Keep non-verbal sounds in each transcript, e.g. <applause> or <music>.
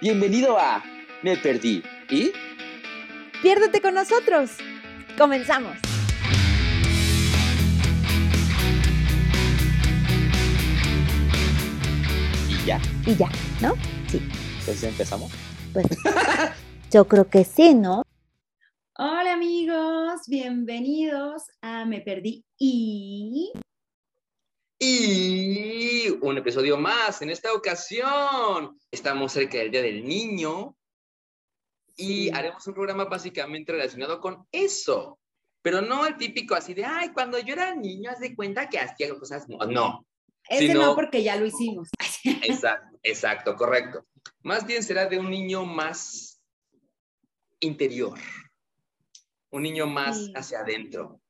Bienvenido a Me Perdí. ¿Y? Piérdete con nosotros. Comenzamos. Y ya. Y ya, ¿no? Sí. Entonces empezamos. Pues yo creo que sí, ¿no? Hola amigos, bienvenidos a Me Perdí y... Y un episodio más. En esta ocasión estamos cerca del Día del Niño y haremos un programa básicamente relacionado con eso. Pero no el típico así de, ay, cuando yo era niño, haz de cuenta que hacía cosas. No, no. Ese no, no- porque ya lo hicimos. <laughs> Exacto, exacto, correcto. Más bien será de un niño más interior. Un niño más Sí. hacia adentro.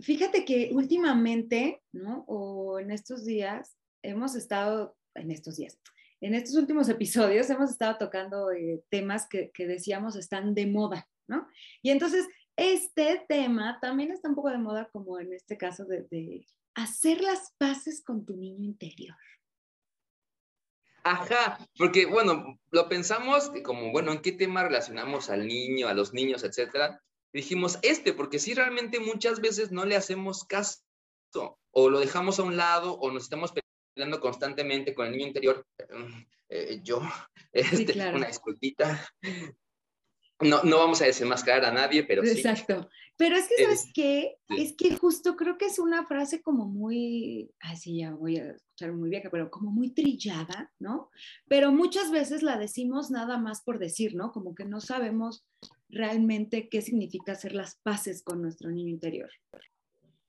Fíjate que últimamente, ¿no? O en estos días, hemos estado, en estos días, en estos últimos <laughs> episodios hemos estado tocando eh, temas que, decíamos están de moda, ¿no? Y entonces, este tema también está un poco de moda, como en este caso de, de hacer las paces con tu niño interior. Ajá, porque bueno, lo pensamos que como, bueno, ¿en qué tema relacionamos al niño, a los niños, etcétera? Dijimos este, porque sí realmente muchas veces no le hacemos caso, o lo dejamos a un lado, o nos estamos peleando constantemente con el niño interior. Mm, eh, yo, <laughs> este, claro. una disculpita. No, no vamos a desenmascarar a nadie, pero sí. Exacto. Pero es que, ¿sabes Es- qué? sí. Es que justo creo que es una frase como muy, ay, sí, ya voy a escuchar muy vieja, pero como muy trillada, ¿no? Pero muchas veces la decimos nada más por decir, ¿no? Como que no sabemos realmente qué significa hacer las paces con nuestro niño interior.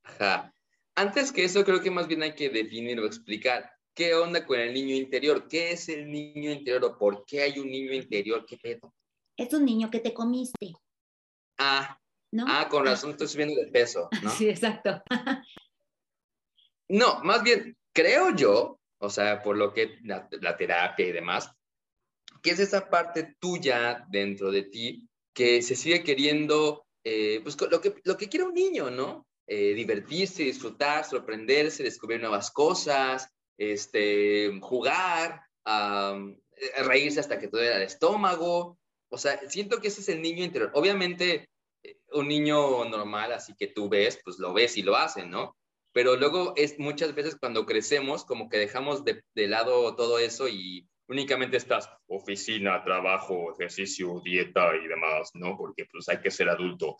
Ajá. Antes que eso, creo que más bien hay que definir o explicar qué onda con el niño interior, qué es el niño interior o por qué hay un niño interior, qué pedo. Es un niño que te comiste, Ah, ¿no? ah, con razón estoy subiendo de peso, <laughs> ¿no? Sí, exacto. No, más bien, creo yo, o sea, por lo que la, la terapia y demás, que es esa parte tuya dentro de ti que se sigue queriendo, eh, pues lo que, lo que quiere un niño, ¿no? Eh, divertirse, disfrutar, sorprenderse, descubrir nuevas cosas, este, jugar, eh, reírse hasta que te duele el estómago. O sea, siento que ese es el niño interior. Obviamente, eh, un niño normal, así que tú ves, pues lo ves y lo hacen, ¿no? pero luego es muchas veces cuando crecemos como que dejamos de, de lado todo eso y únicamente estás oficina, trabajo, ejercicio, dieta y demás, ¿no? Porque pues hay que ser adulto.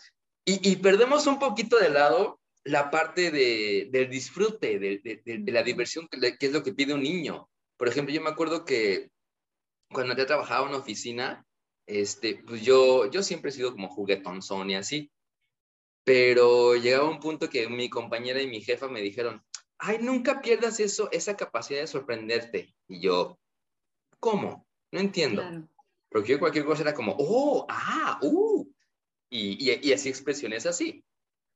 Y, y perdemos un poquito de lado la parte de, del disfrute, de, de- de- la diversión, que, es lo que pide un niño. Por ejemplo, yo me acuerdo que cuando yo trabajaba en una oficina, este, pues yo, yo siempre he sido como juguetonzón y así pero llegaba un punto que mi compañera y mi jefa me dijeron, ay, nunca pierdas eso, esa capacidad de sorprenderte. Y yo, ¿cómo? No entiendo. Claro. Porque yo cualquier cosa era como, oh, ah, uh. Y, y, y así expresiones así.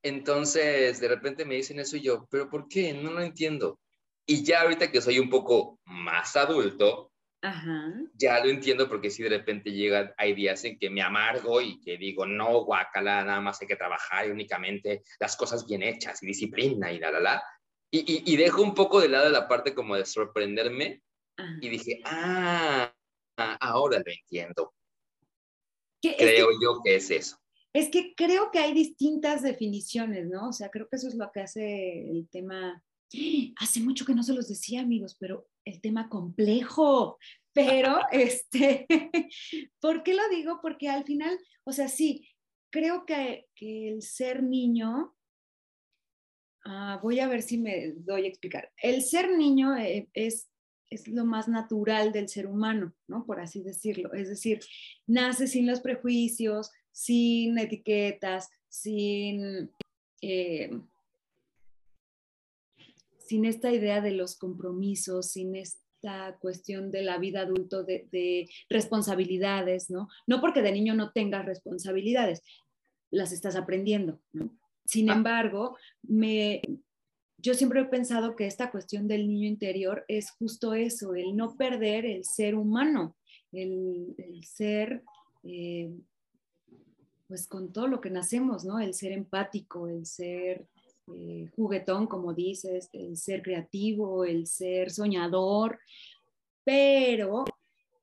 Entonces, de repente me dicen eso y yo, ¿pero por qué? No lo entiendo. Y ya ahorita que soy un poco más adulto, Ajá. ya lo entiendo porque si de repente llegan, hay días en que me amargo y que digo, no, guácala, nada más hay que trabajar y únicamente las cosas bien hechas y disciplina y la, la, la. Y, y, y dejo un poco de lado la parte como de sorprenderme ajá. y dije, ah, ah, ahora lo entiendo. Que- Creo yo que es eso. Es que creo que hay distintas definiciones, ¿no? O sea, creo que eso es lo que hace el tema. <gasps> Hace mucho que no se los decía, amigos, pero el tema complejo. Pero, <laughs> este, <laughs> ¿por qué lo digo? Porque al final, o sea, sí, creo que, que el ser niño, ah, voy a ver si me doy a explicar. El ser niño eh, es, es lo más natural del ser humano, ¿no? Por así decirlo. Es decir, nace sin los prejuicios, sin etiquetas, sin, eh, sin esta idea de los compromisos, sin esta cuestión de la vida adulto, de, de responsabilidades, ¿no? No porque de niño no tengas responsabilidades, las estás aprendiendo, ¿no? Sin Ah. embargo, me, yo siempre he pensado que esta cuestión del niño interior es justo eso, el no perder el ser humano, el, ser, eh, pues con todo lo que nacemos, ¿no? El ser empático, el ser eh, juguetón, como dices, el ser creativo, el ser soñador, pero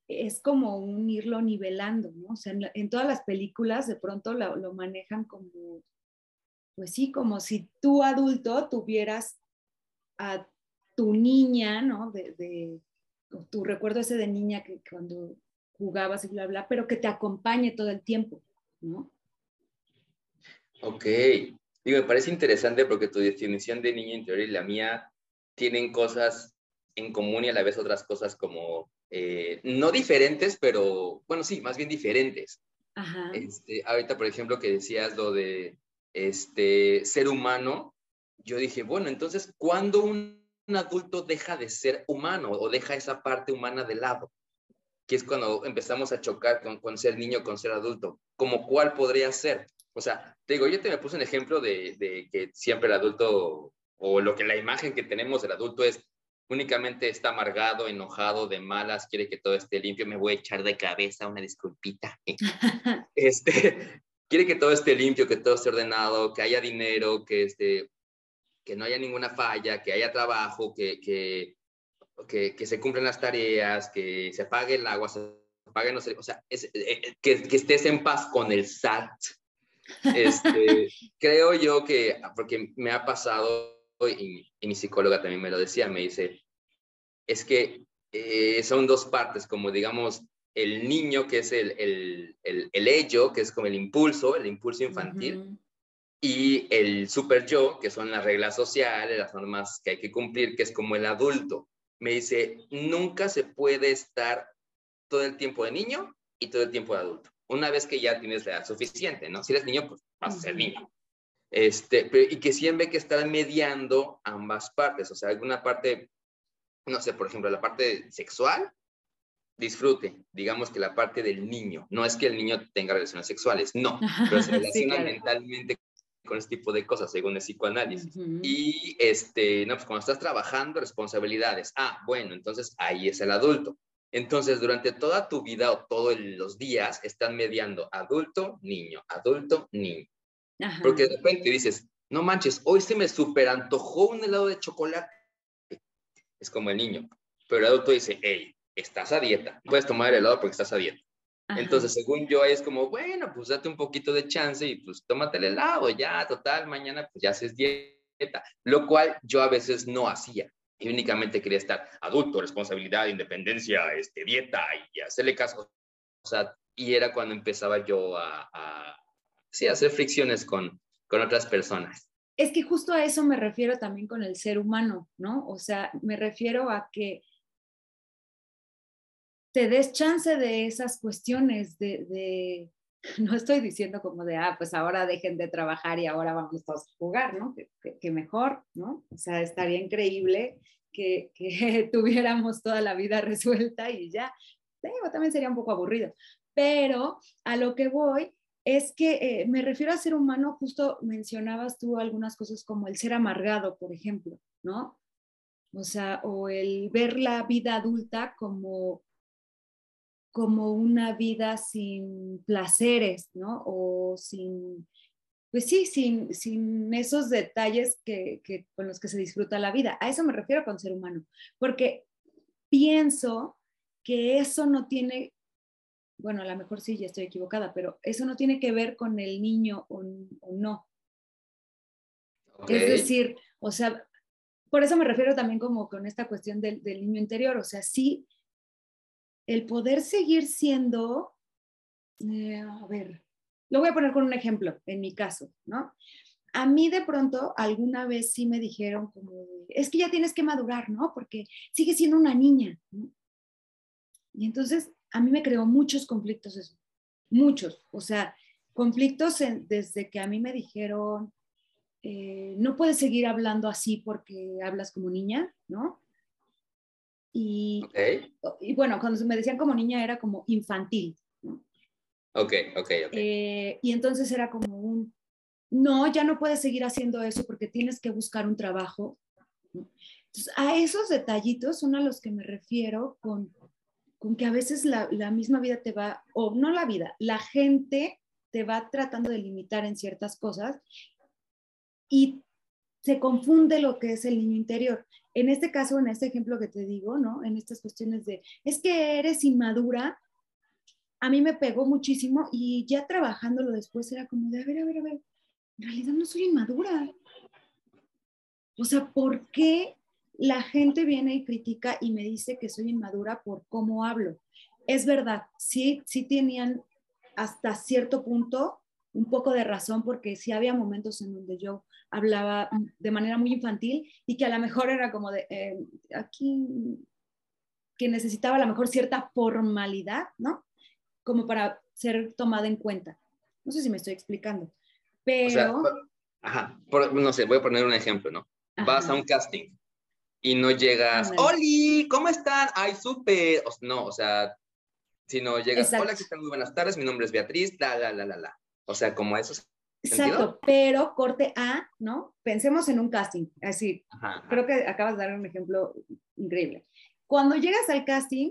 es como un irlo nivelando, ¿no? O sea, en, todas las películas de pronto lo, manejan como, pues sí, como si tú adulto tuvieras a tu niña, ¿no? De, de tu recuerdo ese de niña que cuando jugabas y bla, bla, pero que te acompañe todo el tiempo, ¿no? Ok. Digo, me parece interesante porque tu definición de niña interior y la mía tienen cosas en común y a la vez otras cosas como, eh, no diferentes, pero bueno, sí, más bien diferentes. Ajá. Este, ahorita, por ejemplo, que decías lo de este, ser humano, yo dije, bueno, entonces, ¿cuándo un, adulto deja de ser humano o deja esa parte humana de lado? Que es cuando empezamos a chocar con, con ser niño, con ser adulto. ¿Como cuál podría ser? O sea, te digo, yo te me puse un ejemplo de, de que siempre el adulto, o lo que la imagen que tenemos del adulto es únicamente está amargado, enojado, de malas, quiere que todo esté limpio, me voy a echar de cabeza una disculpita. <laughs> este, quiere que todo esté limpio, que todo esté ordenado, que haya dinero, que, este, que no haya ninguna falla, que haya trabajo, que, que, que, se cumplan las tareas, que se apague el agua, se apague, no sé, o sea, eh, eh, que, que estés en paz con el SAT. Este, <laughs> creo yo que, porque me ha pasado y, mi psicóloga también me lo decía, me dice, es que eh, son dos partes, como digamos, el niño, que es el, el, el, ello, que es como el impulso, el impulso infantil, y el super yo, que son las reglas sociales, las normas que hay que cumplir, que es como el adulto. Me dice, nunca se puede estar todo el tiempo de niño y todo el tiempo de adulto. Una vez que ya tienes la edad suficiente, ¿no? Si eres niño, pues vas a ser niño. Este, y que siempre hay que estar mediando ambas partes, o sea, alguna parte, no sé, por ejemplo, la parte sexual, disfrute, digamos que la parte del niño, no es que el niño tenga relaciones sexuales, no, <laughs> pero se relaciona mentalmente con ese tipo de cosas, según el psicoanálisis. Y, este, no, pues cuando estás trabajando, responsabilidades, ah, bueno, entonces ahí es el adulto. Entonces, durante toda tu vida o todos los días están mediando adulto, niño, adulto, niño. Porque de repente dices, no manches, hoy se me super antojó un helado de chocolate. Es como el niño. Pero el adulto dice, hey, estás a dieta. Puedes tomar el helado porque estás a dieta. Entonces, según yo, es como, bueno, pues date un poquito de chance y pues tómate el helado, ya, total, mañana pues ya haces dieta. Lo cual yo a veces no hacía. Y únicamente quería estar adulto, responsabilidad, independencia, este, dieta y hacerle caso. O sea, y era cuando empezaba yo a sí, hacer fricciones con, con otras personas. Es que justo a eso me refiero también con el ser humano, ¿no? O sea, me refiero a que te des chance de esas cuestiones, de, <laughs> no estoy diciendo como de, ah, pues ahora dejen de trabajar y ahora vamos todos a jugar, ¿no? Que, mejor, ¿no? O sea, estaría increíble <laughs> que, tuviéramos toda la vida resuelta y ya. también sería un poco aburrido. Pero a lo que voy es que eh, me refiero a ser humano, justo mencionabas tú algunas cosas como el ser amargado, por ejemplo, ¿no? O sea, o el ver la vida adulta como, como una vida sin placeres, ¿no? O sin, pues sí, sin, sin esos detalles que, que, con los que se disfruta la vida. A eso me refiero con ser humano, porque pienso que eso no tiene bueno, a lo mejor sí, ya estoy equivocada, pero eso no tiene que ver con el niño o, no. Es decir, o sea, por eso me refiero también como con esta cuestión del, niño interior, o sea, sí, el poder seguir siendo, eh, a ver, lo voy a poner con un ejemplo, en mi caso, ¿no? A mí de pronto alguna vez sí me dijeron como, es que ya tienes que madurar, ¿no? Porque sigue siendo una niña. Y entonces a mí me creó muchos conflictos eso, muchos, o sea, conflictos desde que a mí me dijeron, eh, no puedes seguir hablando así porque hablas como niña, ¿no? Y, y bueno, cuando me decían como niña era como infantil, ¿no? Ok, ok, ok. Eh, y entonces era como un, no, ya no puedes seguir haciendo eso porque tienes que buscar un trabajo. Entonces, a esos detallitos son a los que me refiero con con que a veces la, misma vida te va, o no la vida, la gente te va tratando de limitar en ciertas cosas y se confunde lo que es el niño interior. En este caso, en este ejemplo que te digo, ¿no? En estas cuestiones de, es que eres inmadura, a mí me pegó muchísimo y ya trabajándolo después era como de, a ver, a ver, a ver, en realidad no soy inmadura. O sea, ¿por qué la gente viene y critica y me dice que soy inmadura por cómo hablo? Es verdad, sí, sí tenían hasta cierto punto un poco de razón porque sí había momentos en donde yo hablaba de manera muy infantil y que a lo mejor era como de eh, aquí que necesitaba a lo mejor cierta formalidad, ¿no? Como para ser tomada en cuenta. No sé si me estoy explicando, pero... ajá, no sé, voy a poner un ejemplo, ¿no? Vas a un casting y no llegas, ¡Oli! ¿Cómo están? ¡Ay, súper! no, o sea, si no llegas, hola, ¿qué tal? Muy buenas tardes, mi nombre es Beatriz, la, la, la, la, la. O sea, como eso. Exacto, pero corte A, ¿no? Pensemos en un casting, así. Creo que acabas de dar un ejemplo increíble. Cuando llegas al casting,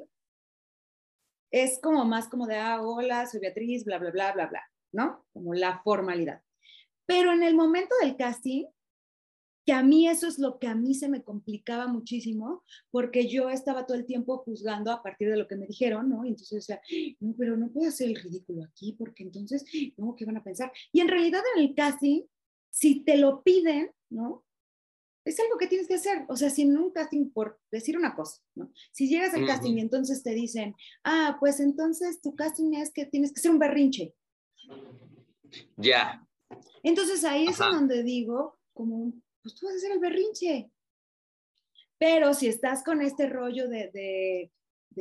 es como más como de, ah, hola, soy Beatriz, bla, bla, bla, bla, bla, ¿no? Como la formalidad. Pero en el momento del casting, que a mí eso es lo que a mí se me complicaba muchísimo, porque yo estaba todo el tiempo juzgando a partir de lo que me dijeron, ¿no? Y entonces decía, no, pero no puedo hacer el ridículo aquí, porque entonces, no, ¿qué van a pensar? Y en realidad en el casting, si te lo piden, ¿no? Es algo que tienes que hacer. O sea, si en un casting, por decir una cosa, ¿no? Si llegas al casting y entonces te dicen, ah, pues entonces tu casting es que tienes que ser un berrinche. Ya. Entonces ahí es donde digo, como pues tú vas a hacer el berrinche. Pero si estás con este rollo de,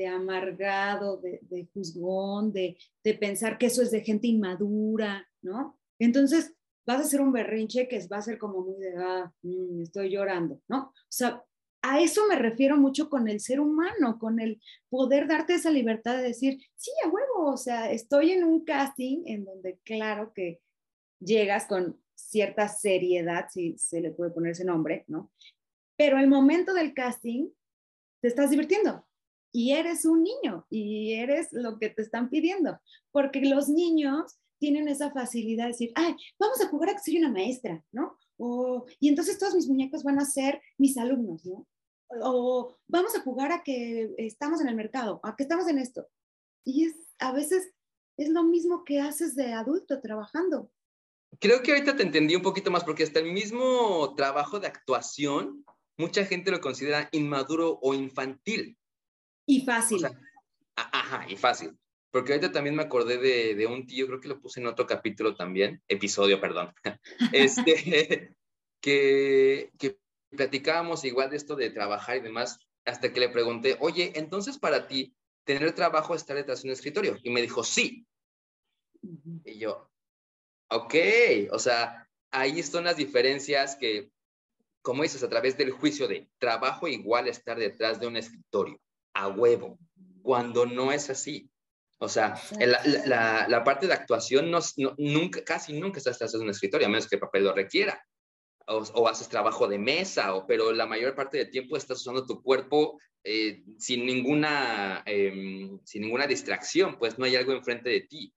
amargado, de, juzgón, de, pensar que eso es de gente inmadura, ¿no? Entonces vas a hacer un berrinche que va a ser como muy de, ah, mm, estoy llorando, ¿no? O sea, a eso me refiero mucho con el ser humano, con el poder darte esa libertad de decir, sí, a huevo, o sea, estoy en un casting en donde claro que llegas con cierta seriedad, si se le puede poner ese nombre, ¿no? Pero el momento del casting, te estás divirtiendo y eres un niño y eres lo que te están pidiendo, porque los niños tienen esa facilidad de decir, ay, vamos a jugar a que soy una maestra, ¿no? O, y entonces todos mis muñecos van a ser mis alumnos, ¿no? O vamos a jugar a que estamos en el mercado, a que estamos en esto. Y es, a veces es lo mismo que haces de adulto trabajando. Creo que ahorita te entendí un poquito más porque hasta el mismo trabajo de actuación, mucha gente lo considera inmaduro o infantil. Y fácil. ajá, y fácil. Porque ahorita también me acordé de, un tío, creo que lo puse en otro capítulo también, episodio, perdón, <laughs> este, <laughs> que, que platicábamos igual de esto de trabajar y demás, hasta que le pregunté, oye, entonces para ti, tener trabajo es estar detrás de un escritorio. Y me dijo, sí. Y yo, Ok, o sea, ahí están las diferencias que, como dices, a través del juicio de trabajo igual estar detrás de un escritorio, a huevo, cuando no es así. O sea, la, la, parte de actuación no, nunca, casi nunca estás detrás de un escritorio, a menos que el papel lo requiera. O, haces trabajo de mesa, o, pero la mayor parte del tiempo estás usando tu cuerpo eh, sin, ninguna, em, sin ninguna distracción, pues no hay algo enfrente de ti.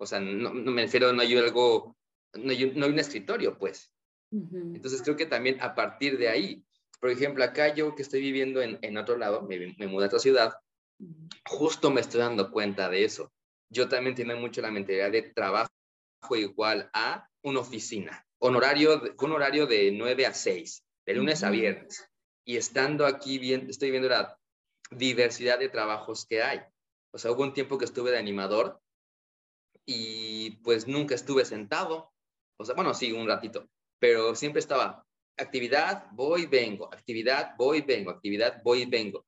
O sea, no, me refiero, no hay algo, no hay, un escritorio, pues. Entonces creo que también a partir de ahí, por ejemplo, acá yo que estoy viviendo en, en otro lado, me, me mudé a otra ciudad, justo me estoy dando cuenta de eso. Yo también tengo mucho la mentalidad de trabajo igual a una oficina, honorario, un horario de 9 a 6, de lunes a viernes. Y estando aquí, bien, estoy viendo la diversidad de trabajos que hay. O sea, hubo un tiempo que estuve de animador y pues nunca estuve sentado. O sea, bueno, sí, un ratito, pero siempre estaba actividad, voy, vengo, actividad, voy, vengo, actividad, voy, vengo.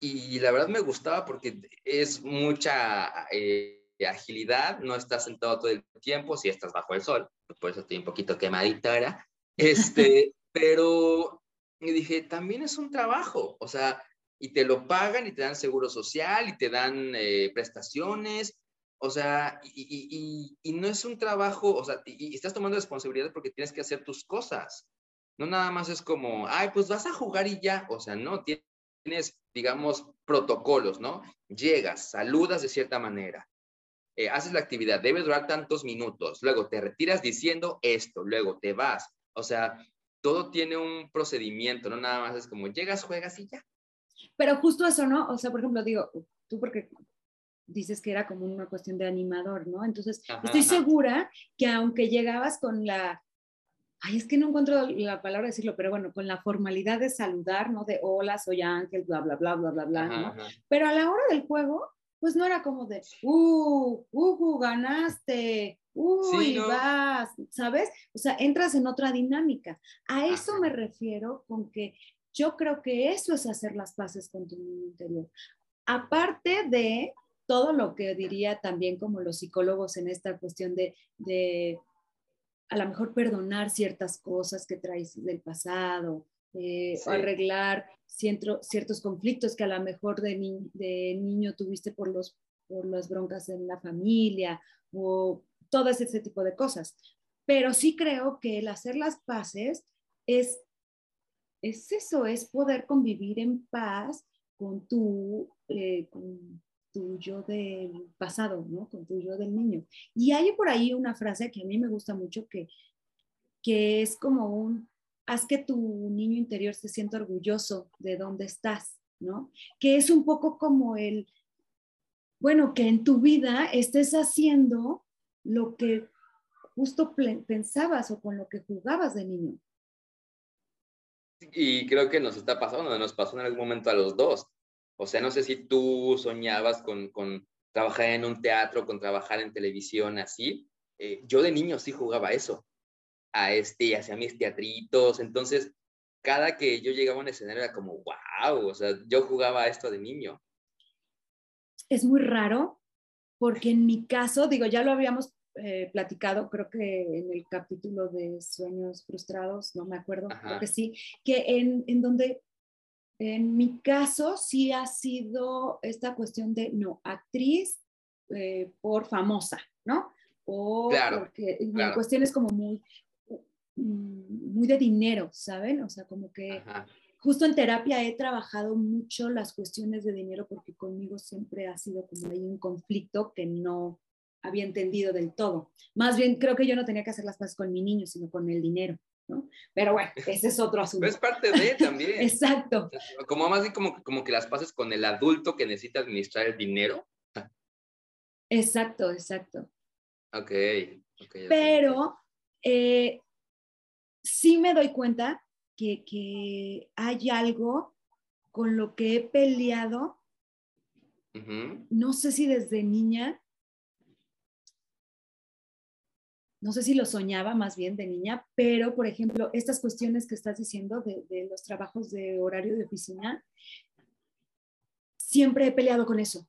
Y la verdad me gustaba porque es mucha eh, agilidad, no estás sentado todo el tiempo, si estás bajo el sol, por eso estoy un poquito quemadita ahora. Este, <laughs> pero y dije, también es un trabajo, o sea, y te lo pagan y te dan seguro social y te dan eh, prestaciones o sea, y, no es un trabajo, o sea, y, estás tomando responsabilidad porque tienes que hacer tus cosas. No nada más es como, ay, pues vas a jugar y ya. O sea, no, tienes, digamos, protocolos, ¿no? Llegas, saludas de cierta manera, eh, haces la actividad, debe durar tantos minutos, luego te retiras diciendo esto, luego te vas. O sea, todo tiene un procedimiento, no nada más es como llegas, juegas y ya. Pero justo eso, ¿no? O sea, por ejemplo, digo, tú porque dices que era como una cuestión de animador, ¿no? Entonces, estoy segura que aunque llegabas con la, ay, es que no encuentro la palabra decirlo, pero bueno, con la formalidad de saludar, ¿no? De hola, soy Ángel, bla, bla, bla, bla, bla, bla, ¿no? Pero a la hora del juego, pues no era como de, uh, uh, ganaste, uy, vas, ¿sabes? O sea, entras en otra dinámica. A eso me refiero con que yo creo que eso es hacer las paces con tu niño interior. Aparte de todo lo que diría también como los psicólogos en esta cuestión de, de a lo mejor perdonar ciertas cosas que traes del pasado, eh, arreglar ciertos conflictos que a lo mejor de, de, niño tuviste por, los, por las broncas en la familia o todo ese tipo de cosas. Pero sí creo que el hacer las paces es, es eso, es poder convivir en paz con tu, eh, con tu yo del pasado, ¿no? Con tu yo del niño. Y hay por ahí una frase que a mí me gusta mucho que, que es como un, haz que tu niño interior se sienta orgulloso de dónde estás, ¿no? Que es un poco como el, bueno, que en tu vida estés haciendo lo que justo pensabas o con lo que jugabas de niño. Y creo que nos está pasando, nos pasó en algún momento a los dos. O sea, no sé si tú soñabas con, con trabajar en un teatro, con trabajar en televisión, así. Eh, yo de niño sí jugaba eso, a este, hacía mis teatritos. Entonces, cada que yo llegaba a un escenario era como, wow, o sea, yo jugaba a esto de niño. Es muy raro, porque en mi caso, digo, ya lo habíamos eh, platicado, creo que en el capítulo de Sueños Frustrados, no me acuerdo, creo que sí, que en, en donde en mi caso sí ha sido esta cuestión de, no, actriz eh, por famosa, ¿no? O porque cuestiones como muy, mm, muy de dinero, ¿saben? O sea, como que justo en terapia he trabajado mucho las cuestiones de dinero porque conmigo siempre ha sido como hay un conflicto que no había entendido del todo. Más bien creo que yo no tenía que hacer las cosas con mi niño, sino con el dinero. Pero bueno, ese es otro asunto. Pero es parte de también. <laughs> Exacto. Como más como, como que las pases con el adulto que necesita administrar el dinero. Exacto, exacto. Ok. Pero eh, sí me doy cuenta que, que, hay algo con lo que he peleado, no sé si desde niña, no sé si lo soñaba más bien de niña, pero por ejemplo, estas cuestiones que estás diciendo de, los trabajos de horario de oficina, siempre he peleado con eso.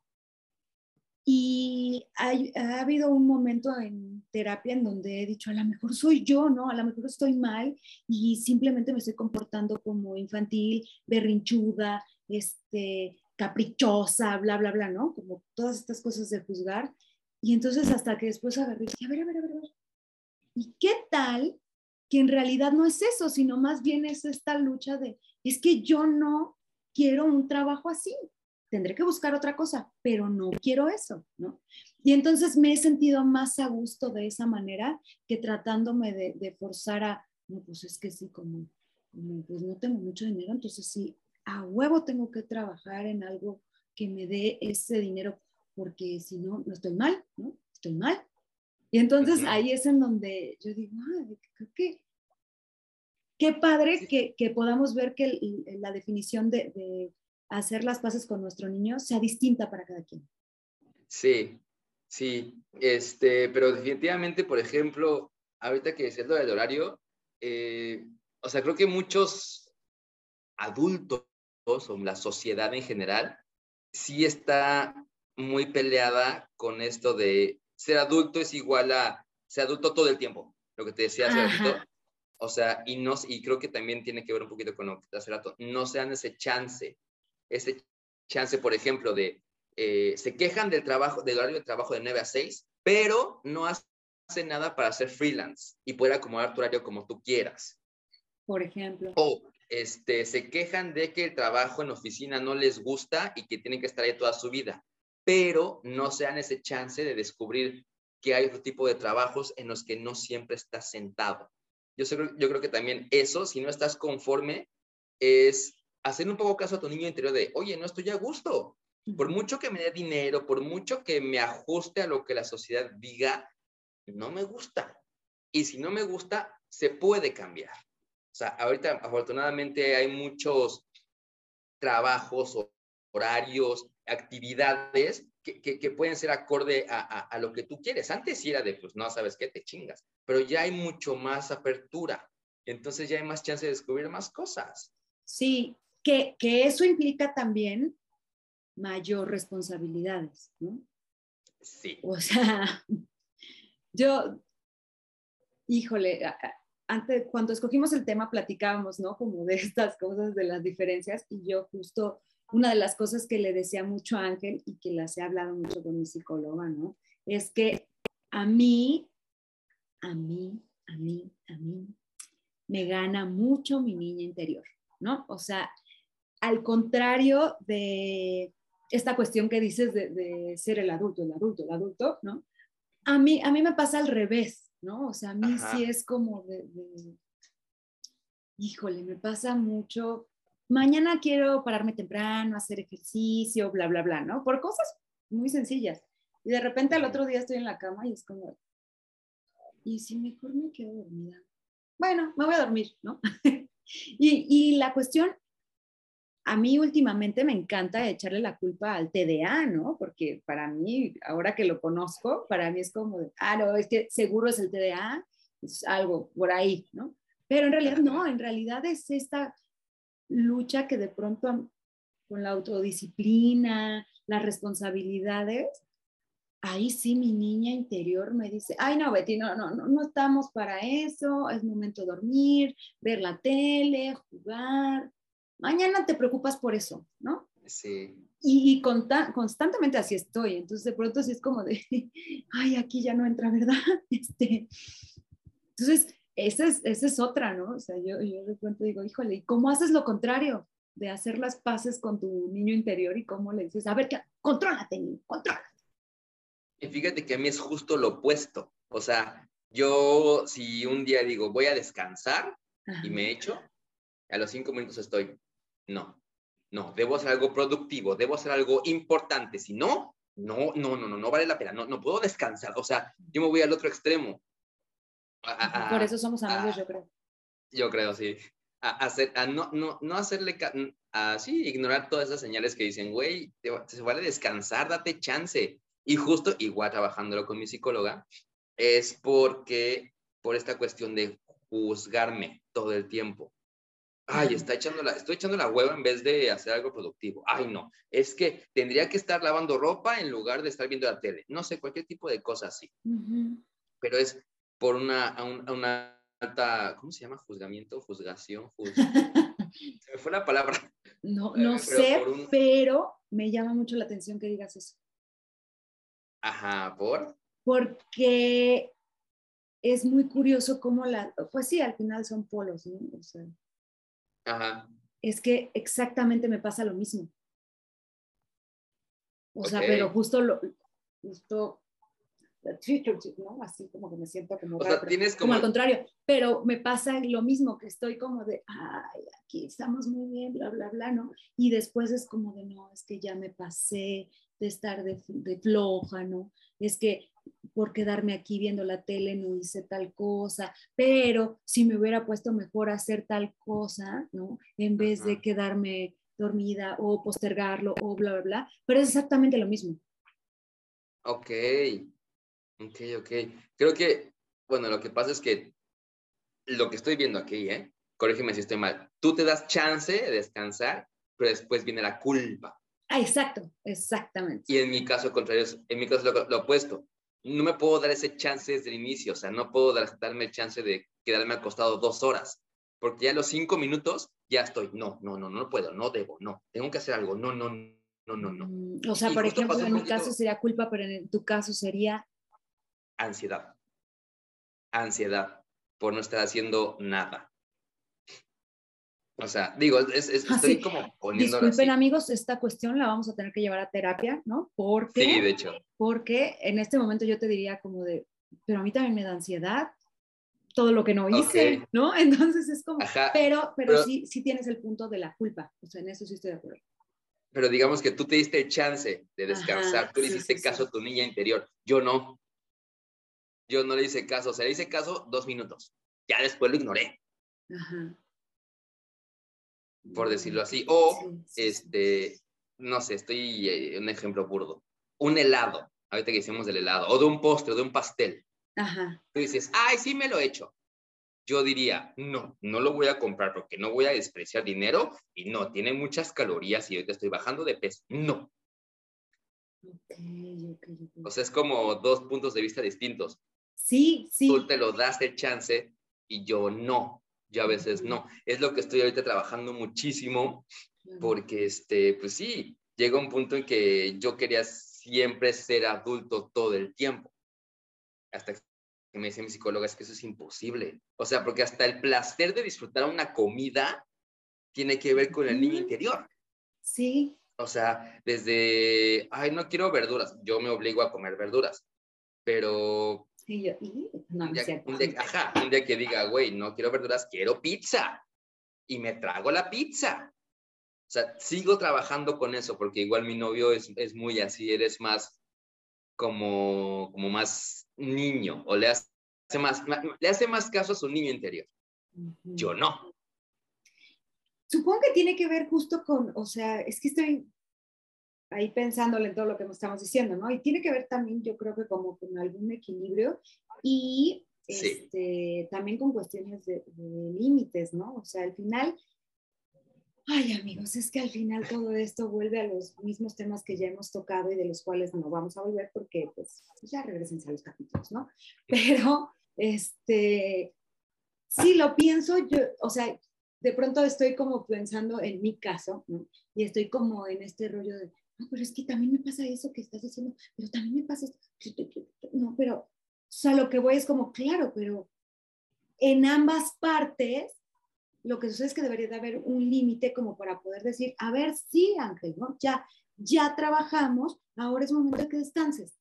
Y ha habido un momento en terapia en donde he dicho, a lo mejor soy yo, ¿no? A lo mejor estoy mal y simplemente me estoy comportando como infantil, berrinchuda, este, caprichosa, bla, bla, bla, ¿no? Como todas estas cosas de juzgar. Y entonces hasta que después agarré y dije, a ver, a ver, a ver, a ver, ¿Y qué tal que en realidad no es eso, sino más bien es esta lucha de, es que yo no quiero un trabajo así, tendré que buscar otra cosa, pero no quiero eso, ¿no? Y entonces me he sentido más a gusto de esa manera que tratándome de, forzar a, no, pues es que sí, como, como, pues no tengo mucho dinero, entonces sí, a huevo tengo que trabajar en algo que me dé ese dinero, porque si no, no estoy mal, ¿no? Estoy mal, y entonces ahí es en donde yo digo, qué, qué padre que, que, podamos ver que la definición de, de, hacer las paces con nuestro niño sea distinta para cada quien. Sí, sí, este, pero definitivamente, por ejemplo, ahorita que decías lo del horario, eh, o sea, creo que muchos adultos o la sociedad en general sí está muy peleada con esto de ser adulto es igual a ser adulto todo el tiempo, lo que te decía hace O sea, y, no, y creo que también tiene que ver un poquito con lo que te hace rato. No sean ese chance, ese chance, por ejemplo, de eh, se quejan del trabajo, del horario de trabajo de 9 a 6, pero no hacen nada para hacer freelance y poder acomodar tu horario como tú quieras. Por ejemplo. O este, se quejan de que el trabajo en oficina no les gusta y que tienen que estar ahí toda su vida pero no se dan ese chance de descubrir que hay otro tipo de trabajos en los que no siempre estás sentado. yo, yo creo que también eso, si no estás conforme, es hacer un poco caso a tu niño interior de, oye, no estoy a gusto. Por mucho que me dé dinero, por mucho que me ajuste a lo que la sociedad diga, no me gusta. Y si no me gusta, se puede cambiar. O sea, ahorita afortunadamente hay muchos trabajos, horarios, actividades que, que, pueden ser acorde a, a, lo que tú quieres. Antes sí era de, pues no sabes qué, te chingas, pero ya hay mucho más apertura. Entonces ya hay más chance de descubrir más cosas. Sí, que, que eso implica también mayor responsabilidades, ¿no? Sí. O sea, yo, híjole, antes, cuando escogimos el tema platicábamos, ¿no? Como de estas cosas, de las diferencias, y yo justo, una de las cosas que le decía mucho a Ángel y que las he hablado mucho con mi psicóloga, ¿no? Es que a mí, a mí, a mí, a mí, me gana mucho mi niña interior, ¿no? O sea, al contrario de esta cuestión que dices de, ser el adulto, el adulto, el adulto, ¿no? A mí, a mí me pasa al revés, ¿no? O sea, a mí sí es como de, híjole, me pasa mucho, mañana quiero pararme temprano, hacer ejercicio, bla, bla, bla, ¿no? Por cosas muy sencillas. Y de repente al otro día estoy en la cama y es como, ¿y si mejor me quedo dormida? Bueno, me voy a dormir, ¿no? <laughs> y, y la cuestión a mí últimamente me encanta echarle la culpa al TDA, ¿no? Porque para mí, ahora que lo conozco, para mí es como, ah, no, es que seguro es el TDA, es algo por ahí, ¿no? Pero en realidad no, en realidad es esta lucha que de pronto con la autodisciplina, las responsabilidades, ahí sí mi niña interior me dice, ay no, Betty, no, no, no, no estamos para eso, es momento de dormir, ver la tele, jugar, mañana te preocupas por eso, ¿no? Sí. Y, constantemente así estoy, entonces de pronto sí es como de, <laughs> ay, aquí ya no entra, ¿verdad? <laughs> Este, entonces, esa es, esa es otra, ¿no? O sea, yo, yo de pronto digo, híjole, ¿y cómo haces lo contrario? De hacer las paces con tu niño interior y cómo le dices, a ver, contrólate, niño, contrólate. Y fíjate que a mí es justo lo opuesto. O sea, yo si un día digo, voy a descansar y me echo, a los cinco minutos estoy, no, no, debo hacer algo productivo, debo hacer algo importante, si no, no, no, no, no, no vale la pena, no, no puedo descansar, o sea, yo me voy al otro extremo. Por eso somos amigos, yo creo. Yo creo, sí. A, hacer, a no, no, no hacerle, así, ignorar todas esas señales que dicen, güey, se vale descansar, date chance. Y justo, igual trabajándolo con mi psicóloga, es porque, por esta cuestión de juzgarme todo el tiempo ay, está echando la, estoy echando la hueva en vez de hacer algo productivo. Ay, no, es que tendría que estar lavando ropa en lugar de estar viendo la tele. No sé, cualquier tipo de cosa así. Pero es por una, una alta, ¿cómo se llama? Juzgamiento, juzgación, <laughs> se me fue la palabra. No, no eh, sé, pero me llama mucho la atención que digas eso. Ajá, ¿por? Porque es muy curioso cómo la, pues sí, al final son polos, ¿no? O sea, es que exactamente me pasa lo mismo. O sea, pero justo lo, justo, ¿no? Así como que me siento como, como... al contrario, pero me pasa lo mismo, que estoy como de, ay, aquí estamos muy bien, bla, bla, bla, ¿no? Y después es como de, no, es que ya me pasé de estar de, de floja, ¿no? Es que por quedarme aquí viendo la tele no hice tal cosa, pero si me hubiera puesto mejor a hacer tal cosa, ¿no? En vez de quedarme dormida o postergarlo o bla, bla, bla, pero es exactamente lo mismo. Ok, ok, ok. Creo que, bueno, lo que pasa es que lo que estoy viendo aquí, ¿eh? Corrígeme si estoy mal. Tú te das chance de descansar, pero después viene la culpa. Ah, exacto, exactamente. Y en mi caso contrario, en mi caso lo, lo opuesto no me puedo dar ese chance desde el inicio, o sea, no puedo darme el chance de quedarme acostado dos horas, porque ya a los cinco minutos ya estoy, no, no, no, no puedo, no debo, no, tengo que hacer algo, no, no, no, no, no. Mm, o sea, por ejemplo, en mi caso sería culpa, pero en tu caso sería... Ansiedad. Ansiedad por no estar haciendo nada. O sea, digo, es, es, estoy como poniendo. Disculpen, amigos, esta cuestión la vamos a tener que llevar a terapia, ¿no? Porque, sí, de hecho. Porque en este momento yo te diría como de, pero a mí también me da ansiedad. todo lo que no hice, Ok. ¿no? <laughs> Entonces es como, Ajá, pero, pero, pero- sí, sí tienes el punto de la culpa, o sea, en eso sí estoy de acuerdo. pero digamos que tú te diste el chance de descansar, Ajá, tú le sí, hiciste sí, caso sí. a tu niña interior, yo no. Yo no le hice caso, o sea, le hice caso dos minutos, ya después lo ignoré, Ajá. por decirlo así. O, Sí, sí, sí. este, no sé, estoy, eh, un ejemplo burdo, un helado, ahorita que hicimos del helado, o de un postre, o de un pastel. Ajá. Tú dices, ay, sí me lo he hecho. Yo diría, no, no lo voy a comprar porque no voy a despreciar dinero y no, tiene muchas calorías y ahorita estoy bajando de peso. No. Ok, ok, ok. O sea, es como dos puntos de vista distintos. Sí, sí. Tú te lo das el chance y yo no. Yo a veces no. Es lo que estoy ahorita trabajando muchísimo porque, este, pues sí, llega un punto en que yo quería siempre ser adulto todo el tiempo. Hasta que me dice mi psicóloga, es que eso es imposible. O sea, porque hasta el placer de disfrutar una comida tiene que ver con el niño interior. Sí, O sea, desde, ay, no quiero verduras, yo me obligo a comer verduras, pero sí, yo, y- no, día, cierto. un día- ajá, un día que diga, güey, no quiero verduras, quiero pizza. Y me trago la pizza. O sea, sigo trabajando con eso, porque igual mi novio es, es muy así, eres más como, como más niño, o le hace más, le hace más caso a su niño interior. Yo no. Supongo que tiene que ver justo con, o sea, es que estoy ahí pensándole en todo lo que estamos diciendo, ¿no? Y tiene que ver también, yo creo que como con algún equilibrio y Sí. este, también con cuestiones de, de límites, ¿no? O sea, al final, ay amigos, es que al final todo esto vuelve a los mismos temas que ya hemos tocado y de los cuales no vamos a volver porque pues ya regresen a los capítulos, ¿no? Pero, este, sí lo pienso, yo, o sea, de pronto estoy como pensando en mi caso, ¿no? Y estoy como en este rollo de, no, pero es que también me pasa eso que estás diciendo, pero también me pasa esto. No, pero, o sea, lo que voy es como, claro, pero en ambas partes, lo que sucede es que debería de haber un límite como para poder decir, a ver, sí, Ángel, ¿no? Ya, ya trabajamos, ahora es momento de que descanses.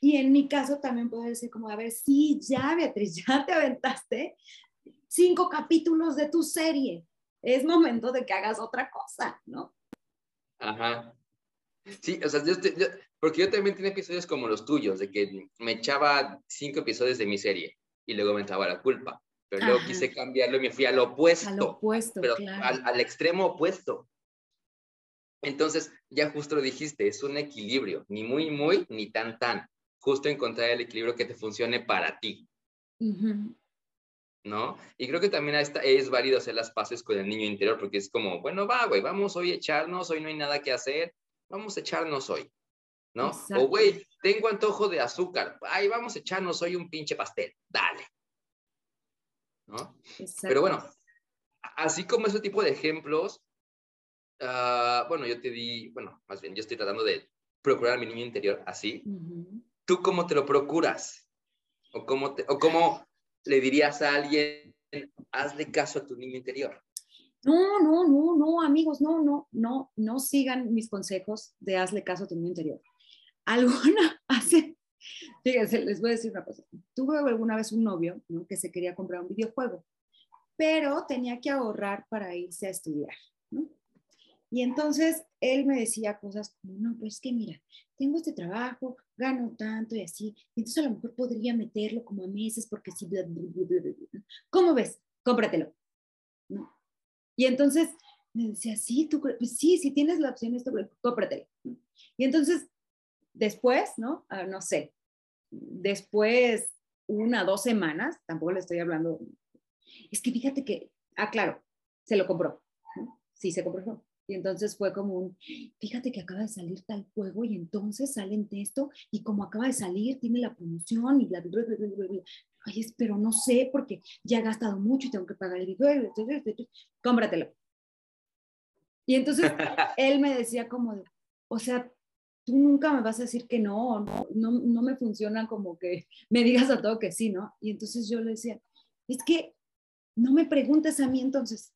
Y en mi caso también puedo decir como, a ver, sí, ya, Beatriz, <laughs> ya te aventaste cinco capítulos de tu serie. Es momento de que hagas otra cosa, ¿no? Ajá. Sí, o sea, yo, porque yo también tenía episodios como los tuyos, de que me echaba cinco episodios de mi serie y luego me entraba la culpa. Pero luego Ajá. quise cambiarlo y me fui al opuesto, Al opuesto, pero claro. al, al extremo opuesto. Entonces, ya justo lo dijiste, es un equilibrio, ni muy, muy, ni tan, tan. Justo encontrar el equilibrio que te funcione para ti. ¿no? Y creo que también esta- es válido hacer las paces con el niño interior, porque es como, bueno, va, güey, vamos hoy a echarnos, hoy no hay nada que hacer, vamos a echarnos hoy, ¿no? Exacto. O, güey, tengo antojo de azúcar, ay, vamos a echarnos hoy un pinche pastel, dale, ¿no? Exacto. Pero bueno, así como ese tipo de ejemplos, ah, bueno, yo te di, bueno, más bien, yo estoy tratando de procurar a mi niño interior así. ¿Tú cómo te lo procuras? ¿O cómo, te, o cómo le dirías a alguien, hazle caso a tu niño interior? No, no, no, no, amigos, no, no, no, no sigan mis consejos de hazle caso a tu niño interior. <laughs> Alguna hace, fíjense, les voy a decir una cosa. Tuve alguna vez un novio ¿no? que se quería comprar un videojuego, pero tenía que ahorrar para irse a estudiar, ¿no? Y entonces él me decía cosas como, no, pues que mira, tengo este trabajo, gano tanto y así, entonces a lo mejor podría meterlo como a meses porque bla. ¿cómo ves? Cómpratelo. ¿no? Y entonces me decía, sí, tú, pues sí, si tienes la opción, esto, cómpratelo. Y entonces, después, ¿no? Ah, no sé, después, una, dos semanas, tampoco le estoy hablando, es que fíjate que, ah, claro, se lo compró. Sí, se compró. Y entonces fue como un, fíjate que acaba de salir tal juego y entonces salen de esto y como acaba de salir, tiene la promoción y bla. Ay, pero no sé porque ya he gastado mucho y tengo que pagar el video. Cómpratelo. Y entonces <laughs> él me decía como de, o sea, tú nunca me vas a decir que no, no, no, no me funciona como que me digas a todo que sí, ¿no? Y entonces yo le decía, es que no me preguntes a mí entonces,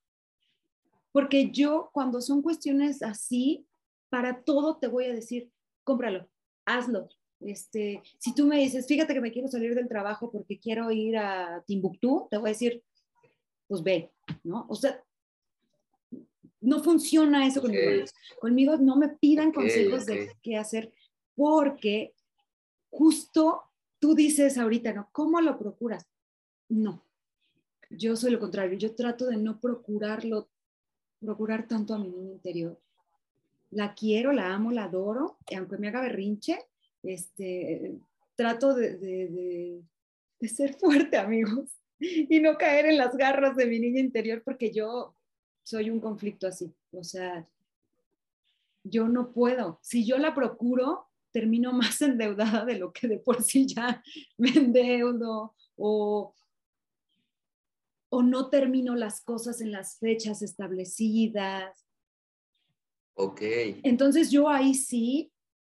porque yo cuando son cuestiones así, para todo te voy a decir, cómpralo, hazlo, Este, si tú me dices, fíjate que me quiero salir del trabajo porque quiero ir a Timbuktu, te voy a decir, pues ve, ¿no? O sea, no funciona eso Ok. conmigo. Conmigo no me pidan Ok, consejos ok. de qué hacer porque justo tú dices ahorita, ¿no? ¿Cómo lo procuras? No, yo soy lo contrario, yo trato de no procurarlo, procurar tanto a mi niño interior. La quiero, la amo, la adoro, y aunque me haga berrinche, este, trato de, de- de- de ser fuerte, amigos, y no caer en las garras de mi niño interior, porque yo soy un conflicto así. O sea, yo no puedo. Si yo la procuro, termino <laughs> más endeudada de lo que de por sí ya me endeudo o, o no termino las cosas en las fechas establecidas. Ok. Entonces yo ahí sí,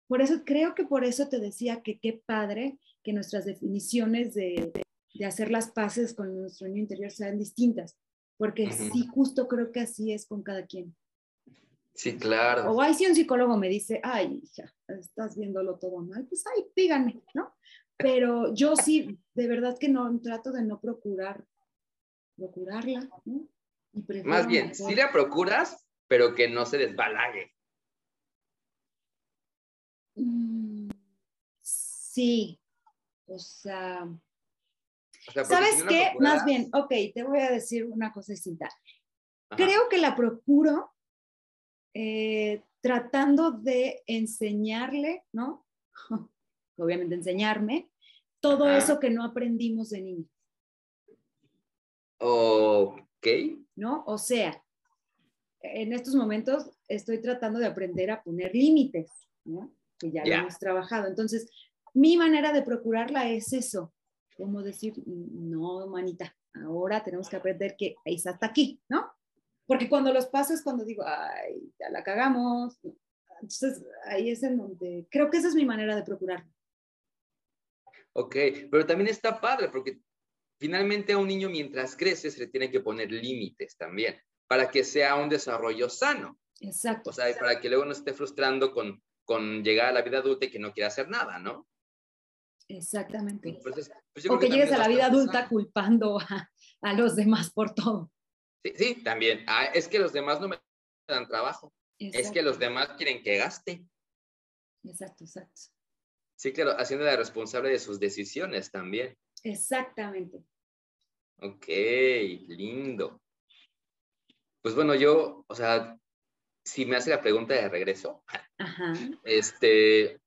por eso creo que por eso te decía que qué padre que nuestras definiciones de, de hacer las paces con nuestro niño interior sean distintas, porque Ujú. sí, justo creo que así es con cada quien. Sí, claro. O ahí si un psicólogo me dice, ay, hija, estás viéndolo todo mal, pues ay, díganme, ¿no? Pero yo sí, de verdad que no trato de no procurar, procurarla, ¿no? Y Más bien, mejor- sí la procuras, pero que no se desbalague. Mm, sí, o sea, O sea, porque ¿sabes si no la qué? procuras- Más bien, ok, te voy a decir una cosa distinta. Ajá. Creo que la procuro eh, tratando de enseñarle, ¿no? <laughs> Obviamente enseñarme todo Ajá. eso que no aprendimos de niños, Ok. ¿no? O sea, en estos momentos estoy tratando de aprender a poner límites, ¿no? Que ya lo Ya. hemos trabajado. Entonces, mi manera de procurarla es eso, como decir, no, manita, ahora tenemos que aprender que es hasta aquí, ¿no? Porque cuando los paso es cuando digo, ay, ya la cagamos. Entonces, ahí es en donde, creo que esa es mi manera de procurarlo. Ok, pero también está padre porque finalmente a un niño mientras crece se le tiene que poner límites también para que sea un desarrollo sano. Exacto. O sea, para que luego no esté frustrando con, con llegar a la vida adulta y que no quiera hacer nada, ¿no? Exactamente. Entonces, pues O que llegues a la vida adulta culpando a, a los demás por todo. Sí, sí, también. Ah, es que los demás no me dan trabajo. Es que los demás quieren que gaste. Exacto, exacto. Sí, claro, haciéndola responsable de sus decisiones también. Exactamente. Ok, lindo. Pues bueno, yo, o sea, si me hace la pregunta de regreso, Ajá. este,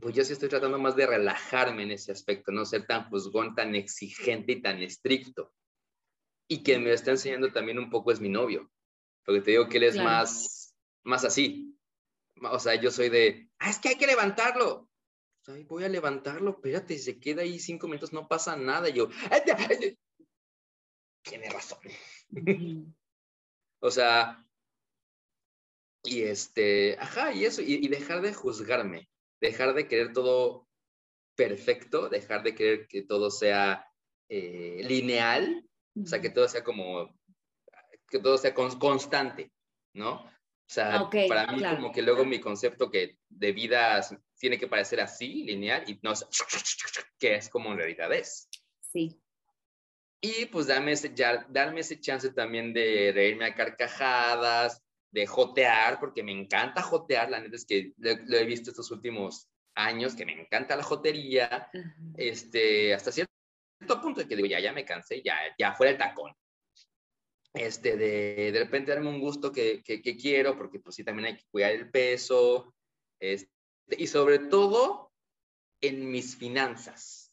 pues yo sí estoy tratando más de relajarme en ese aspecto, no ser tan juzgón, tan exigente y tan estricto. Y quien me lo está enseñando también un poco es mi novio, porque te digo que él es Claro. más, más así. O sea, yo soy de, ah, es que hay que levantarlo. Ay, voy a levantarlo, espérate, si se queda ahí cinco minutos, no pasa nada. Y yo, "Ay, ay, ay". tiene razón. <laughs> O sea, y este, ajá, y eso, y, y dejar de juzgarme, dejar de querer todo perfecto, dejar de querer que todo sea eh, lineal, o sea, que todo sea como, que todo sea con- constante, ¿no? O sea, para mí claro. como que luego mi concepto que de vida tiene que parecer así, lineal, y no, <laughs> que es como en realidad es. Sí. Y pues darme ese, ya, darme ese chance también de reírme a carcajadas, de jotear, porque me encanta jotear, la neta es que lo, lo he visto estos últimos años, que me encanta la jotería, este, hasta cierto punto de que digo, ya, ya me cansé, ya, ya fuera el tacón. Este, de, de repente darme un gusto que, que, que quiero, porque pues sí, también hay que cuidar el peso, este, y sobre todo en mis finanzas,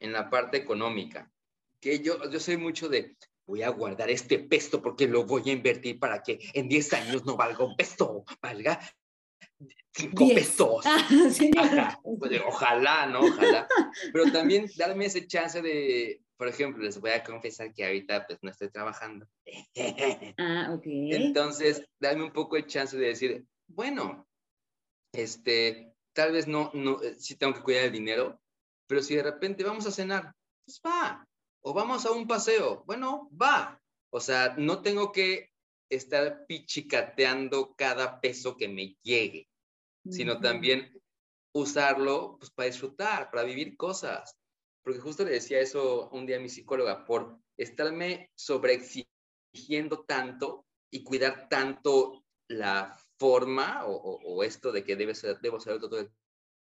en la parte económica, que yo, yo soy mucho de, voy a guardar este peso porque lo voy a invertir para que en 10 años no valga un peso, valga 5 Diez. pesos. Ah. <laughs> Ajá, <laughs> pues, ojalá, ¿no? Ojalá. Pero también darme ese chance de, por ejemplo, les voy a confesar que ahorita pues no estoy trabajando. <laughs> Ah, ok. Entonces, darme un poco de chance de decir, bueno, este, tal vez no, no, eh, sí tengo que cuidar el dinero, pero si de repente vamos a cenar, pues va. O vamos a un paseo, bueno, va. O sea, no tengo que estar pichicateando cada peso que me llegue, sino también usarlo pues, para disfrutar, para vivir cosas. Porque justo le decía eso un día a mi psicóloga, por estarme sobreexigiendo tanto y cuidar tanto la forma o, esto de que debe ser, debo ser todo el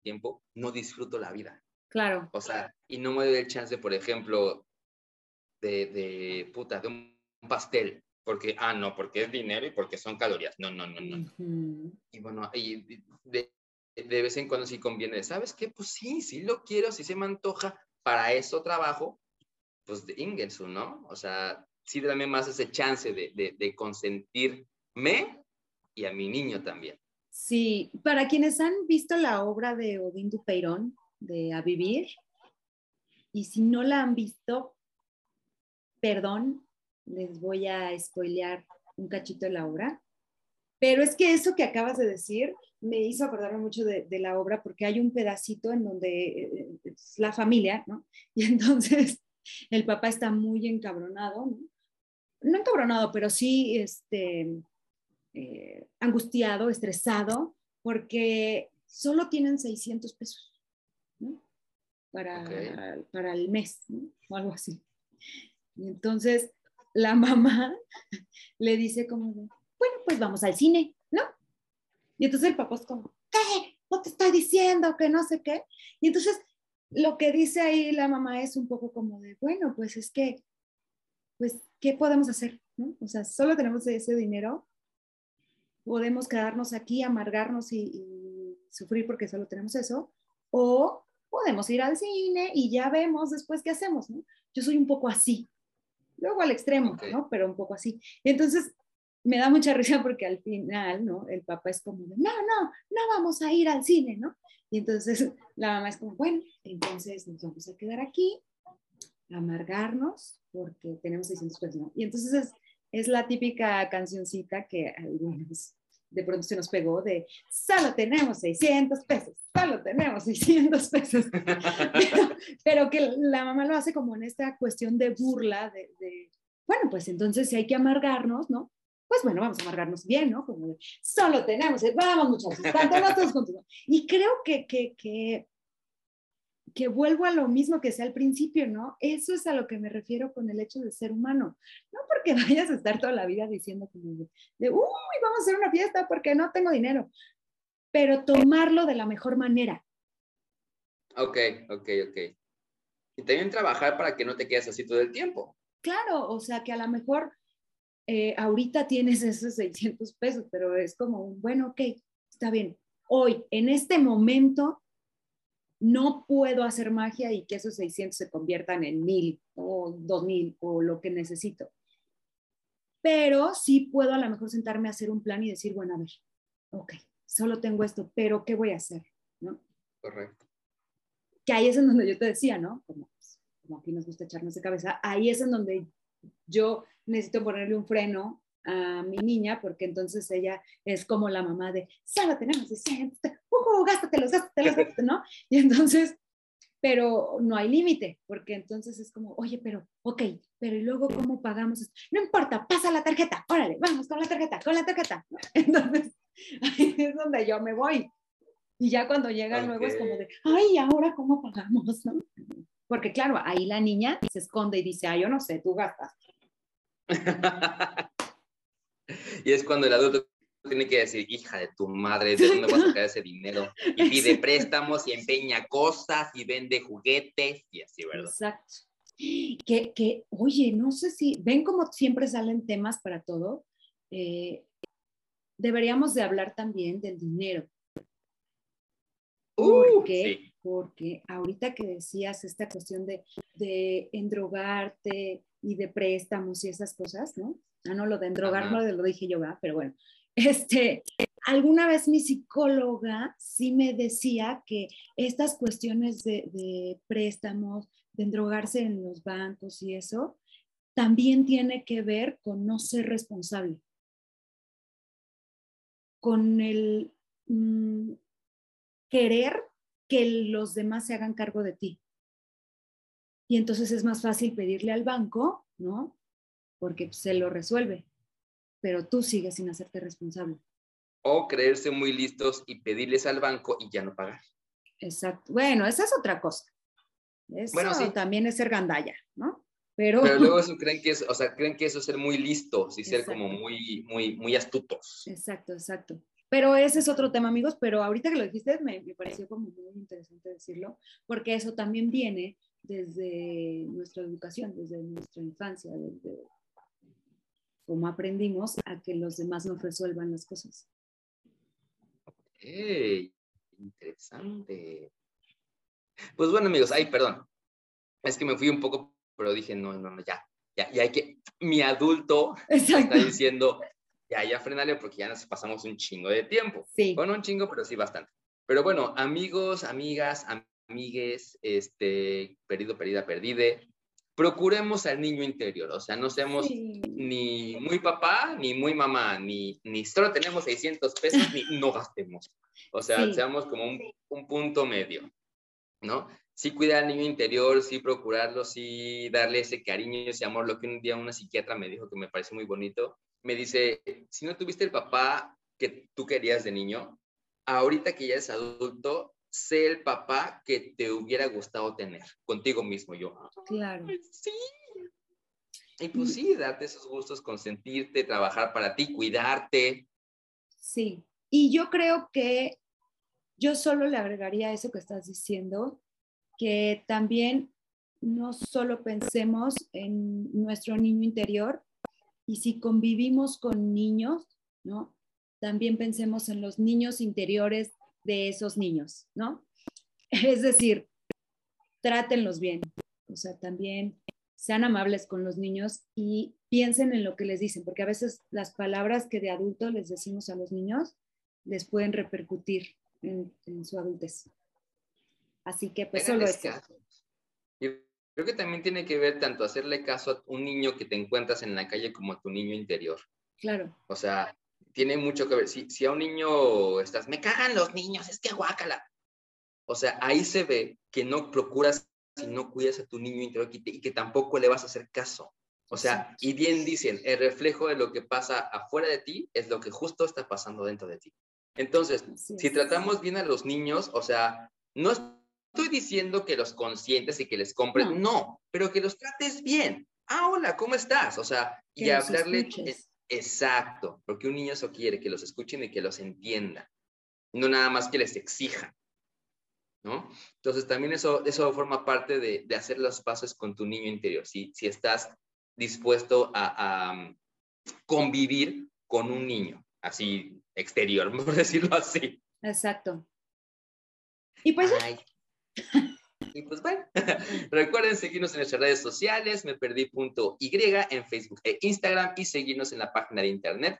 tiempo, no disfruto la vida. Claro. O sea, y no me doy el chance, por ejemplo, de, de puta, de un pastel, porque, ah, no, porque es dinero y porque son calorías. No, no, no, no. Y bueno, y de, de, vez en cuando sí conviene, ¿sabes qué? Pues sí, sí lo quiero, si se me antoja, para eso trabajo, pues de Ingelsu, ¿no? O sea, sí dame más ese chance de, de, de consentirme y a mi niño también. Sí, para quienes han visto la obra de Odín Dupeirón, de A Vivir. Y si no la han visto, perdón, les voy a spoilear un cachito de la obra. Pero es que eso que acabas de decir me hizo acordarme mucho de, la obra porque hay un pedacito en donde eh, es la familia, ¿no? <laughs> Y entonces el papá está muy encabronado, ¿no? No encabronado, pero sí este, eh, angustiado, estresado, porque solo tienen 600 pesos para, para el mes, o algo así. Y entonces la <laughs> mamá le dice como, bueno, pues vamos al cine, ¿no? Y entonces el papá es como, ¿qué? No te estoy diciendo que no sé qué. Y entonces lo que dice ahí la mamá es un poco como de, bueno, pues es que, pues, ¿qué podemos hacer? ¿no? O sea, solo tenemos ese dinero, podemos quedarnos aquí, amargarnos y, y sufrir porque solo tenemos eso, o podemos ir al cine y ya vemos después qué hacemos, ¿no? Yo soy un poco así, luego al extremo, ¿no? Pero un poco así. Y entonces me da mucha <laughs> risa porque al final, ¿no? El papá es como, no, no, no vamos a ir al cine, ¿no? Y entonces <laughs> la mamá es como, bueno, entonces nos vamos a quedar aquí, amargarnos, porque tenemos 600 pesos, ¿no? Y entonces es, es la típica cancioncita que algunos de pronto se nos pegó de, solo tenemos 600 pesos, solo tenemos 600 pesos. <laughs> pero, que la mamá lo hace como en esta cuestión de burla, de, bueno, pues entonces si hay que amargarnos, ¿no? Pues bueno, vamos a amargarnos bien, ¿no? Como de, solo tenemos, vamos muchachos, todos <laughs> juntos. Y creo que, que, que que vuelvo a lo mismo que sea al principio, ¿no? Eso es a lo que me refiero con el hecho de ser humano. No porque <laughs> vayas a estar toda la vida diciendo como de, uy, vamos a hacer una fiesta porque no tengo dinero, pero tomarlo de la mejor manera. Ok, ok, ok. Y también trabajar para que no te quedes así todo el tiempo. Claro, o sea que a lo mejor eh, ahorita tienes esos 600 pesos, pero es como, bueno, ok, está bien. Hoy, en este momento, no puedo hacer magia y que esos 600 se conviertan en mil o dos mil o lo que necesito. Pero sí puedo a lo mejor sentarme a hacer un plan y decir, bueno, a ver, ok, solo tengo esto, pero ¿qué voy a hacer? ¿No? Correcto. Que ahí es en donde yo te decía, ¿no? Como, como aquí nos gusta echarnos de cabeza, ahí es en donde yo necesito ponerle un freno a mi niña, porque entonces ella es como la mamá de, solo tenemos 600, uh, gástatelos, <laughs> gástatelos, ¿no? Y entonces, pero no hay límite, porque entonces es como, oye, pero, ok, pero ¿y luego cómo pagamos esto? No importa, pasa la tarjeta, órale, vamos con la tarjeta, con la tarjeta. <laughs> Entonces, ahí es donde yo me voy. Y ya cuando llega luego es como de, ay, ¿ahora cómo pagamos? ¿no? Porque claro, ahí la niña se esconde y dice, ay, yo no sé, tú gastas. <laughs> Y es cuando el adulto tiene que decir, hija de tu madre, ¿de dónde vas a sacar ese dinero? <laughs> Y pide préstamos y empeña cosas y vende juguetes y así, ¿verdad? Exacto. Que, que oye, no sé si, ven como siempre salen temas para todo. Eh, deberíamos de hablar también del dinero. Uh, porque, porque ahorita que decías esta cuestión de, de endrogarte y de préstamos y esas cosas, ¿no? Ah, no, lo de endrogar no lo dije yo, ¿verdad? Pero bueno, este, alguna vez mi psicóloga sí me decía que estas cuestiones de, préstamos, de endrogarse en los bancos y eso, también tiene que ver con no ser responsable, con el mm, querer que los demás se hagan cargo de ti. Y entonces es más fácil pedirle al banco, ¿no? Porque se lo resuelve, pero tú sigues sin hacerte responsable. O creerse muy listos y pedirles al banco y ya no pagar. Exacto. Bueno, esa es otra cosa. Eso Bueno, sí. también es ser gandalla, ¿no? Pero, Pero luego <laughs> eso creen que es, o sea, creen que eso es ser muy listos y ser como Exacto. muy, muy, muy astutos. exacto, exacto. Pero ese es otro tema, amigos, pero ahorita que lo dijiste me, me pareció como muy interesante decirlo, porque eso también viene desde nuestra educación, desde nuestra infancia, desde cómo aprendimos a que los demás nos resuelvan las cosas. ¡Ey! Interesante. Pues bueno, amigos, ay, perdón. Es que me fui un poco, pero dije, no, no, no, ya, ya, ya hay que. Mi adulto Exacto. está diciendo, ya, ya, frenale porque ya nos pasamos un chingo de tiempo. Sí, Bueno, un chingo, pero sí bastante. Pero bueno, amigos, amigas, amigues, este, perdido, perdida, perdide, procuremos al niño interior, o sea, no seamos sí. ni muy papá, ni muy mamá, ni, ni solo tenemos 600 pesos, ni no gastemos. O sea, Sí. seamos como un, un punto medio, ¿no? Sí cuidar al niño interior, sí procurarlo, sí darle ese cariño, ese amor. Lo que un día una psiquiatra me dijo que me pareció muy bonito, me dice, si no tuviste el papá que tú querías de niño, ahorita que ya eres adulto, sé el papá que te hubiera gustado tener contigo mismo. Yo, Claro. "Ay, sí. Y pues sí, darte esos gustos, consentirte, trabajar para ti, cuidarte. Sí, y yo creo que yo solo le agregaría eso que estás diciendo, que también no solo pensemos en nuestro niño interior y si convivimos con niños, ¿no? También pensemos en los niños interiores de esos niños, ¿no? <laughs> Es decir, trátenlos bien, o sea, también sean amables con los niños y piensen en lo que les dicen, porque a veces las palabras que de adulto les decimos a los niños les pueden repercutir en, en su adultez. Así que pues solo Háganles eso. caso. Yo creo que también tiene que ver tanto hacerle caso a un niño que te encuentras en la calle como a tu niño interior. Claro, O sea, tiene mucho que ver. Si, si a un niño estás, me cagan los niños, es que guácala. O sea, ahí se ve que no procuras y no cuidas a tu niño interior y, te- y que tampoco le vas a hacer caso. O sea, y bien dicen, el reflejo de lo que pasa afuera de ti es lo que justo está pasando dentro de ti. Entonces, si tratamos bien a los niños, o sea, no estoy diciendo que los consientes y que les compres, No. no, pero que los trates bien. Ah, hola, ¿cómo estás? O sea, y hablarle. Exacto, porque un niño eso quiere, que los escuchen y que los entiendan, no nada más que les exijan, ¿no? Entonces también eso, eso forma parte de, de hacer los pasos con tu niño interior, si, si estás dispuesto a, a, um, convivir con un niño, así exterior, <laughs> por decirlo así. Exacto. Y pues Ay. Y pues bueno, <laughs> recuerden seguirnos en nuestras redes sociales, me perdí punto Y en Facebook e Instagram y seguirnos en la página de internet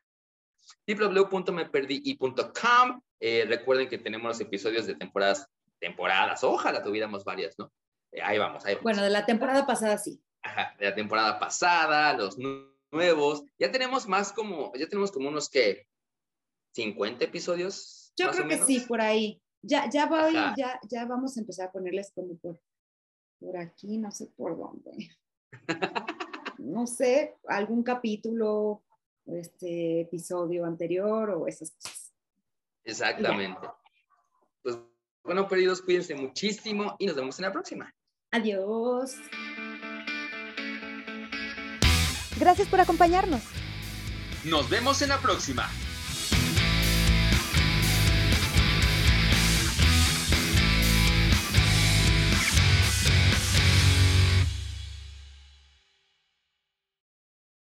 www.meperdí.com. Eh, recuerden que tenemos los episodios de temporadas, temporadas, ojalá tuviéramos varias, ¿no? Eh, ahí vamos, ahí vamos. bueno, de la temporada pasada sí. Ajá, de la temporada pasada, los nu- nuevos. Ya tenemos más como, ya tenemos como unos que 50 episodios. Yo creo que sí, por ahí. Ya, ya voy, ya, ya vamos a empezar a ponerles como por, por aquí, no sé por dónde. <laughs> No sé, algún capítulo, este episodio anterior o esas cosas. Exactamente. Pues bueno, perdidos, cuídense muchísimo y nos vemos en la próxima. Adiós. Gracias por acompañarnos. Nos vemos en la próxima.